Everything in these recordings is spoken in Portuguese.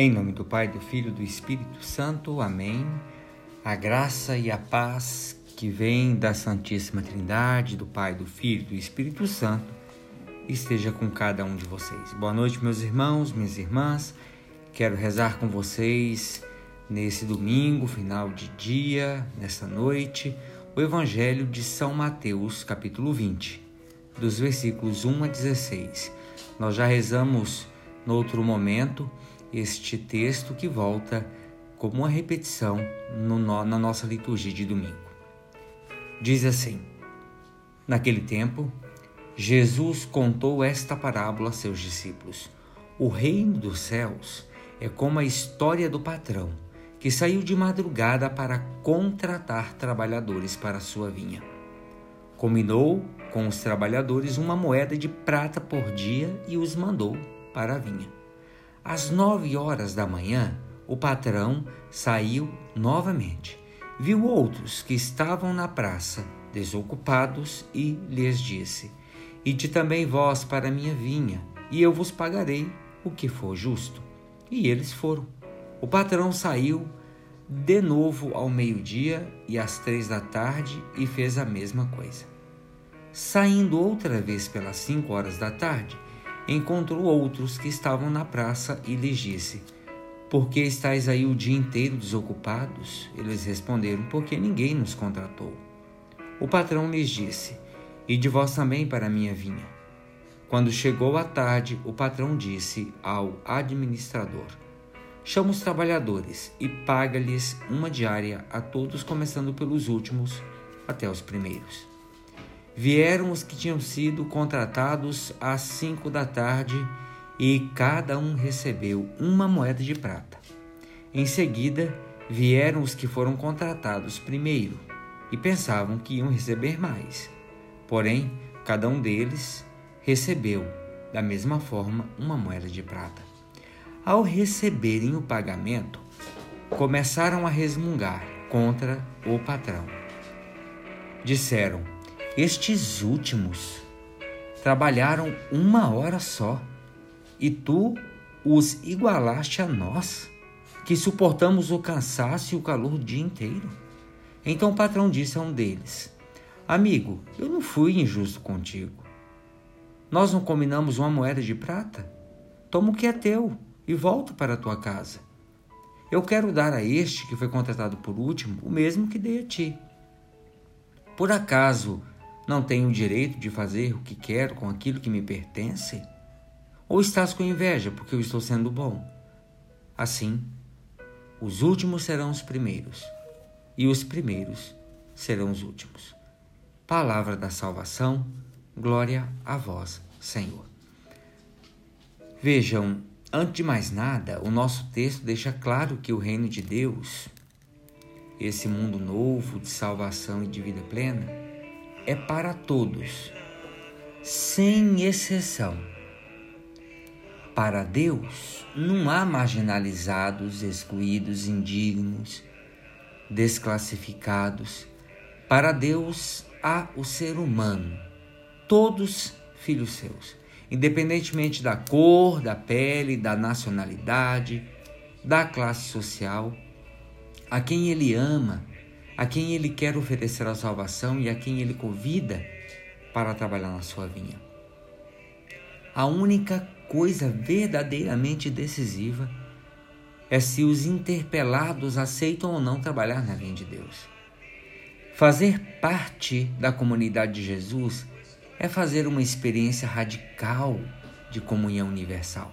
Em nome do Pai, do Filho e do Espírito Santo. Amém. A graça e a paz que vem da Santíssima Trindade, do Pai, do Filho e do Espírito Santo, esteja com cada um de vocês. Boa noite, meus irmãos, minhas irmãs. Quero rezar com vocês nesse domingo, final de dia, nessa noite, o Evangelho de São Mateus, capítulo 20, dos versículos 1 a 16. Nós já rezamos no outro momento este texto que volta como uma repetição no, na nossa liturgia de domingo. Diz assim: Naquele tempo, Jesus contou esta parábola a seus discípulos: O reino dos céus é como a história do patrão que saiu de madrugada para contratar trabalhadores para a sua vinha. Combinou com os trabalhadores uma moeda de prata por dia e os mandou para a vinha. Às nove horas da manhã, o patrão saiu novamente. Viu outros que estavam na praça, desocupados, e lhes disse: Ide também vós para a minha vinha, e eu vos pagarei o que for justo. E eles foram. O patrão saiu de novo ao meio-dia e às três da tarde e fez a mesma coisa. Saindo outra vez pelas cinco horas da tarde, encontrou outros que estavam na praça e lhes disse: Por que estáis aí o dia inteiro desocupados? Eles responderam: Porque ninguém nos contratou. O patrão lhes disse: E de vós também para a minha vinha. Quando chegou a tarde, o patrão disse ao administrador: Chama os trabalhadores e paga-lhes uma diária a todos, começando pelos últimos até os primeiros. Vieram os que tinham sido contratados às cinco da tarde e cada um recebeu uma moeda de prata. Em seguida, vieram os que foram contratados primeiro e pensavam que iam receber mais. Porém, cada um deles recebeu, da mesma forma, uma moeda de prata. Ao receberem o pagamento, começaram a resmungar contra o patrão. Disseram: Estes últimos trabalharam uma hora só e tu os igualaste a nós, que suportamos o cansaço e o calor o dia inteiro. Então o patrão disse a um deles: Amigo, eu não fui injusto contigo. Nós não combinamos uma moeda de prata? Toma o que é teu e volta para a tua casa. Eu quero dar a este que foi contratado por último o mesmo que dei a ti. Por acaso não tenho o direito de fazer o que quero com aquilo que me pertence? Ou estás com inveja porque eu estou sendo bom? Assim, os últimos serão os primeiros e os primeiros serão os últimos. Palavra da salvação, glória a vós, Senhor. Vejam, antes de mais nada, o nosso texto deixa claro que o reino de Deus, esse mundo novo de salvação e de vida plena, é para todos, sem exceção. Para Deus não há marginalizados, excluídos, indignos, desclassificados. Para Deus há o ser humano, todos filhos seus, independentemente da cor, da pele, da nacionalidade, da classe social, a quem ele ama, a quem ele quer oferecer a salvação e a quem ele convida para trabalhar na sua vinha. A única coisa verdadeiramente decisiva é se os interpelados aceitam ou não trabalhar na vinha de Deus. Fazer parte da comunidade de Jesus é fazer uma experiência radical de comunhão universal.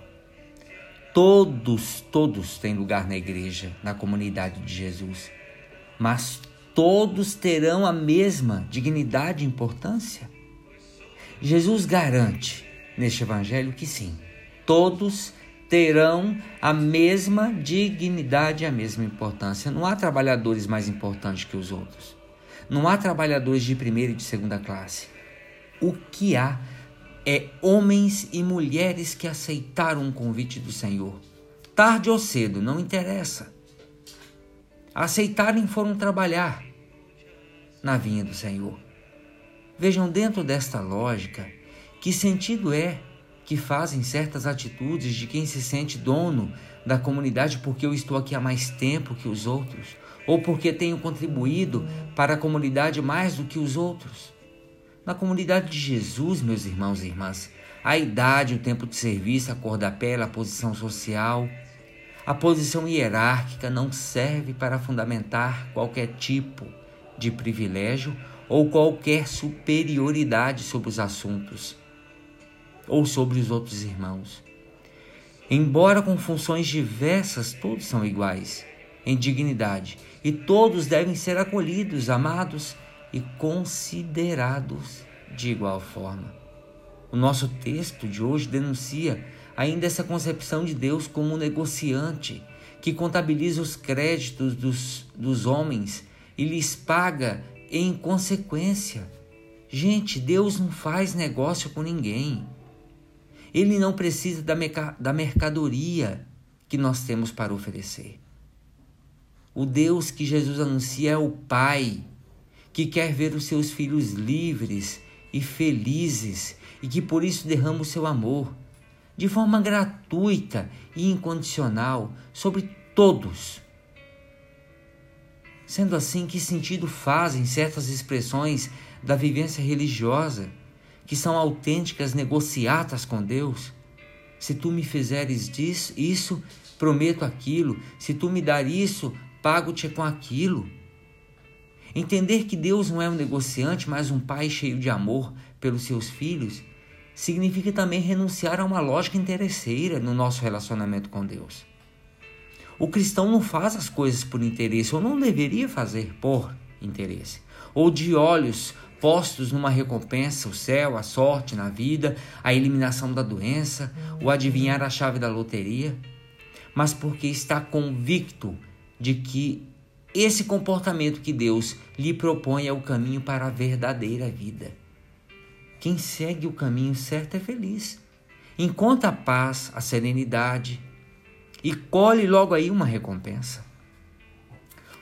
Todos, todos têm lugar na igreja, na comunidade de Jesus, mas todos terão a mesma dignidade e importância? Jesus garante neste evangelho que sim, todos terão a mesma dignidade e a mesma importância. Não há trabalhadores mais importantes que os outros. Não há trabalhadores de primeira e de segunda classe. O que há é homens e mulheres que aceitaram o convite do Senhor. Tarde ou cedo, não interessa. Aceitaram e foram trabalhar na vinha do Senhor. Vejam, dentro desta lógica, que sentido é que fazem certas atitudes de quem se sente dono da comunidade porque eu estou aqui há mais tempo que os outros, ou porque tenho contribuído para a comunidade mais do que os outros. Na comunidade de Jesus, meus irmãos e irmãs, a idade, o tempo de serviço, a cor da pele, a posição social, a posição hierárquica não serve para fundamentar qualquer tipo de privilégio ou qualquer superioridade sobre os assuntos ou sobre os outros irmãos. Embora com funções diversas, todos são iguais em dignidade e todos devem ser acolhidos, amados e considerados de igual forma. O nosso texto de hoje denuncia ainda essa concepção de Deus como um negociante que contabiliza os créditos dos, dos homens e lhes paga em consequência. Gente, Deus não faz negócio com ninguém. Ele não precisa da, da mercadoria que nós temos para oferecer. O Deus que Jesus anuncia é o Pai, que quer ver os seus filhos livres e felizes e que por isso derrama o seu amor de forma gratuita e incondicional sobre todos. Sendo assim, que sentido fazem certas expressões da vivência religiosa que são autênticas negociatas com Deus? Se tu me fizeres disso, isso, prometo aquilo. Se tu me dar isso, pago-te com aquilo. Entender que Deus não é um negociante, mas um pai cheio de amor pelos seus filhos, significa também renunciar a uma lógica interesseira no nosso relacionamento com Deus. O cristão não faz as coisas por interesse, ou não deveria fazer por interesse, ou de olhos postos numa recompensa, o céu, a sorte na vida, a eliminação da doença, o adivinhar a chave da loteria, mas porque está convicto de que esse comportamento que Deus lhe propõe é o caminho para a verdadeira vida. Quem segue o caminho certo é feliz. Encontra a paz, a serenidade e colhe logo aí uma recompensa.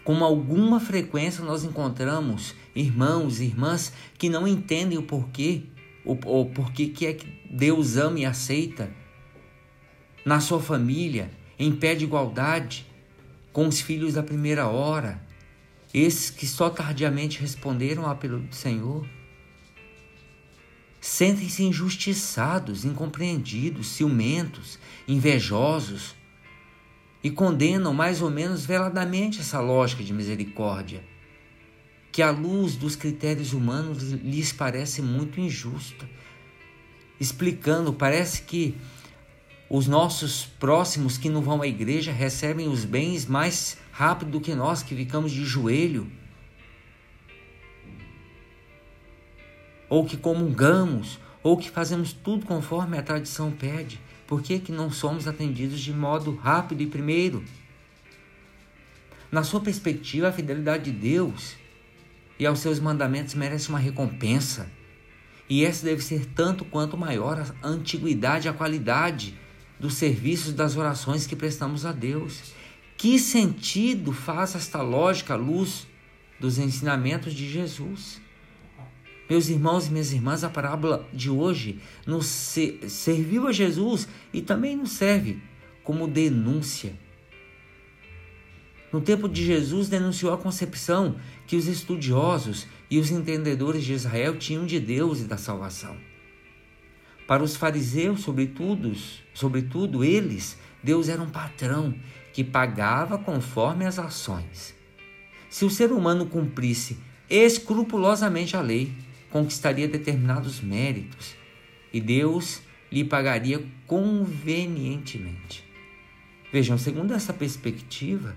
Com alguma frequência nós encontramos irmãos e irmãs que não entendem o porquê, ou, porquê que é que Deus ama e aceita na sua família, em pé de igualdade, com os filhos da primeira hora, esses que só tardiamente responderam ao apelo do Senhor sentem-se injustiçados, incompreendidos, ciumentos, invejosos e condenam mais ou menos veladamente essa lógica de misericórdia, que à luz dos critérios humanos lhes parece muito injusta. Explicando, parece que os nossos próximos que não vão à igreja recebem os bens mais rápido do que nós que ficamos de joelho ou que comungamos, ou que fazemos tudo conforme a tradição pede, por que, que não somos atendidos de modo rápido e primeiro? Na sua perspectiva, a fidelidade de Deus e aos seus mandamentos merece uma recompensa. E essa deve ser tanto quanto maior a antiguidade e a qualidade dos serviços das orações que prestamos a Deus. Que sentido faz esta lógica à luz dos ensinamentos de Jesus? Meus irmãos e minhas irmãs, a parábola de hoje nos serviu a Jesus e também nos serve como denúncia. No tempo de Jesus, denunciou a concepção que os estudiosos e os entendedores de Israel tinham de Deus e da salvação. Para os fariseus, sobretudo, sobretudo eles, Deus era um patrão que pagava conforme as ações. Se o ser humano cumprisse escrupulosamente a lei, conquistaria determinados méritos e Deus lhe pagaria convenientemente. Vejam, segundo essa perspectiva,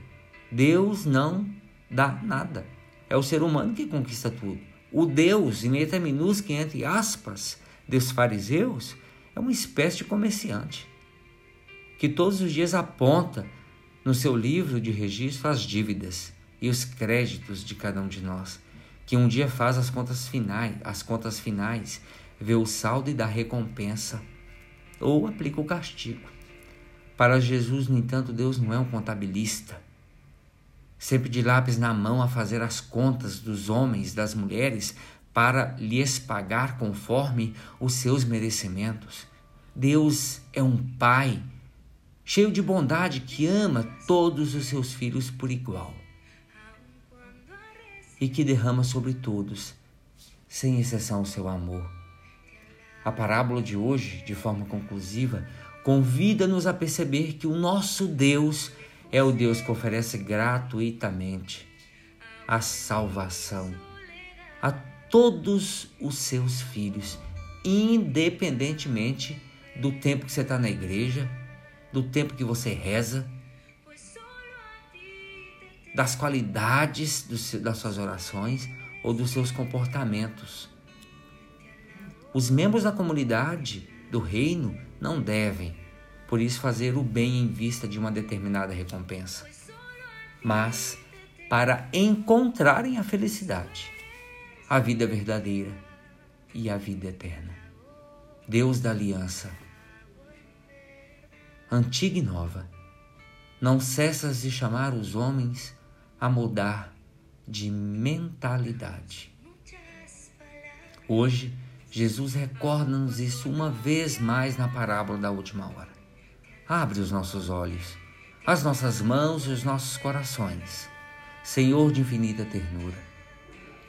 Deus não dá nada. É o ser humano que conquista tudo. O Deus, em letra minúscula, entre aspas, dos fariseus, é uma espécie de comerciante que todos os dias aponta no seu livro de registro as dívidas e os créditos de cada um de nós que um dia faz as contas finais, as contas finais, vê o saldo e dá recompensa ou aplica o castigo. Para Jesus, no entanto, Deus não é um contabilista, sempre de lápis na mão a fazer as contas dos homens, das mulheres, para lhes pagar conforme os seus merecimentos. Deus é um pai cheio de bondade, que ama todos os seus filhos por igual e que derrama sobre todos, sem exceção, o seu amor. A parábola de hoje, de forma conclusiva, convida-nos a perceber que o nosso Deus é o Deus que oferece gratuitamente a salvação a todos os seus filhos, independentemente do tempo que você está na igreja, do tempo que você reza, das qualidades das suas orações ou dos seus comportamentos. Os membros da comunidade do reino não devem, por isso, fazer o bem em vista de uma determinada recompensa, mas para encontrarem a felicidade, a vida verdadeira e a vida eterna. Deus da aliança, antiga e nova, não cessas de chamar os homens a mudar de mentalidade. Hoje, Jesus recorda-nos isso uma vez mais na parábola da última hora. Abre os nossos olhos, as nossas mãos e os nossos corações, Senhor de infinita ternura.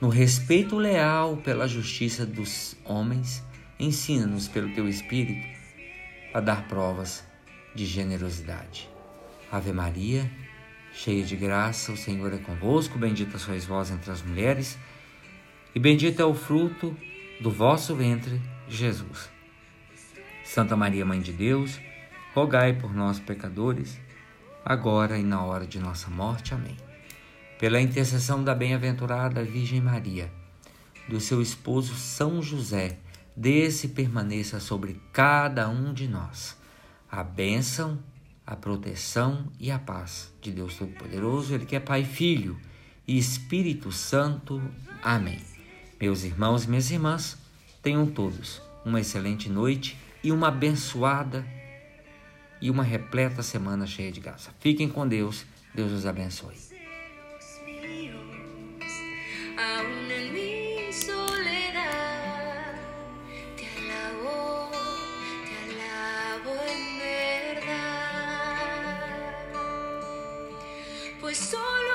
No respeito leal pela justiça dos homens, ensina-nos pelo teu Espírito a dar provas de generosidade. Ave Maria, cheia de graça, o Senhor é convosco, bendita sois vós entre as mulheres, e bendito é o fruto do vosso ventre, Jesus. Santa Maria, Mãe de Deus, rogai por nós, pecadores, agora e na hora de nossa morte. Amém. Pela intercessão da bem-aventurada Virgem Maria, do seu esposo São José, desse permaneça sobre cada um de nós a bênção a proteção e a paz de Deus Todo-Poderoso, Ele que é Pai, Filho e Espírito Santo. Amém. Meus irmãos e minhas irmãs, tenham todos uma excelente noite e uma abençoada e uma repleta semana cheia de graça. Fiquem com Deus. Deus os abençoe. Solo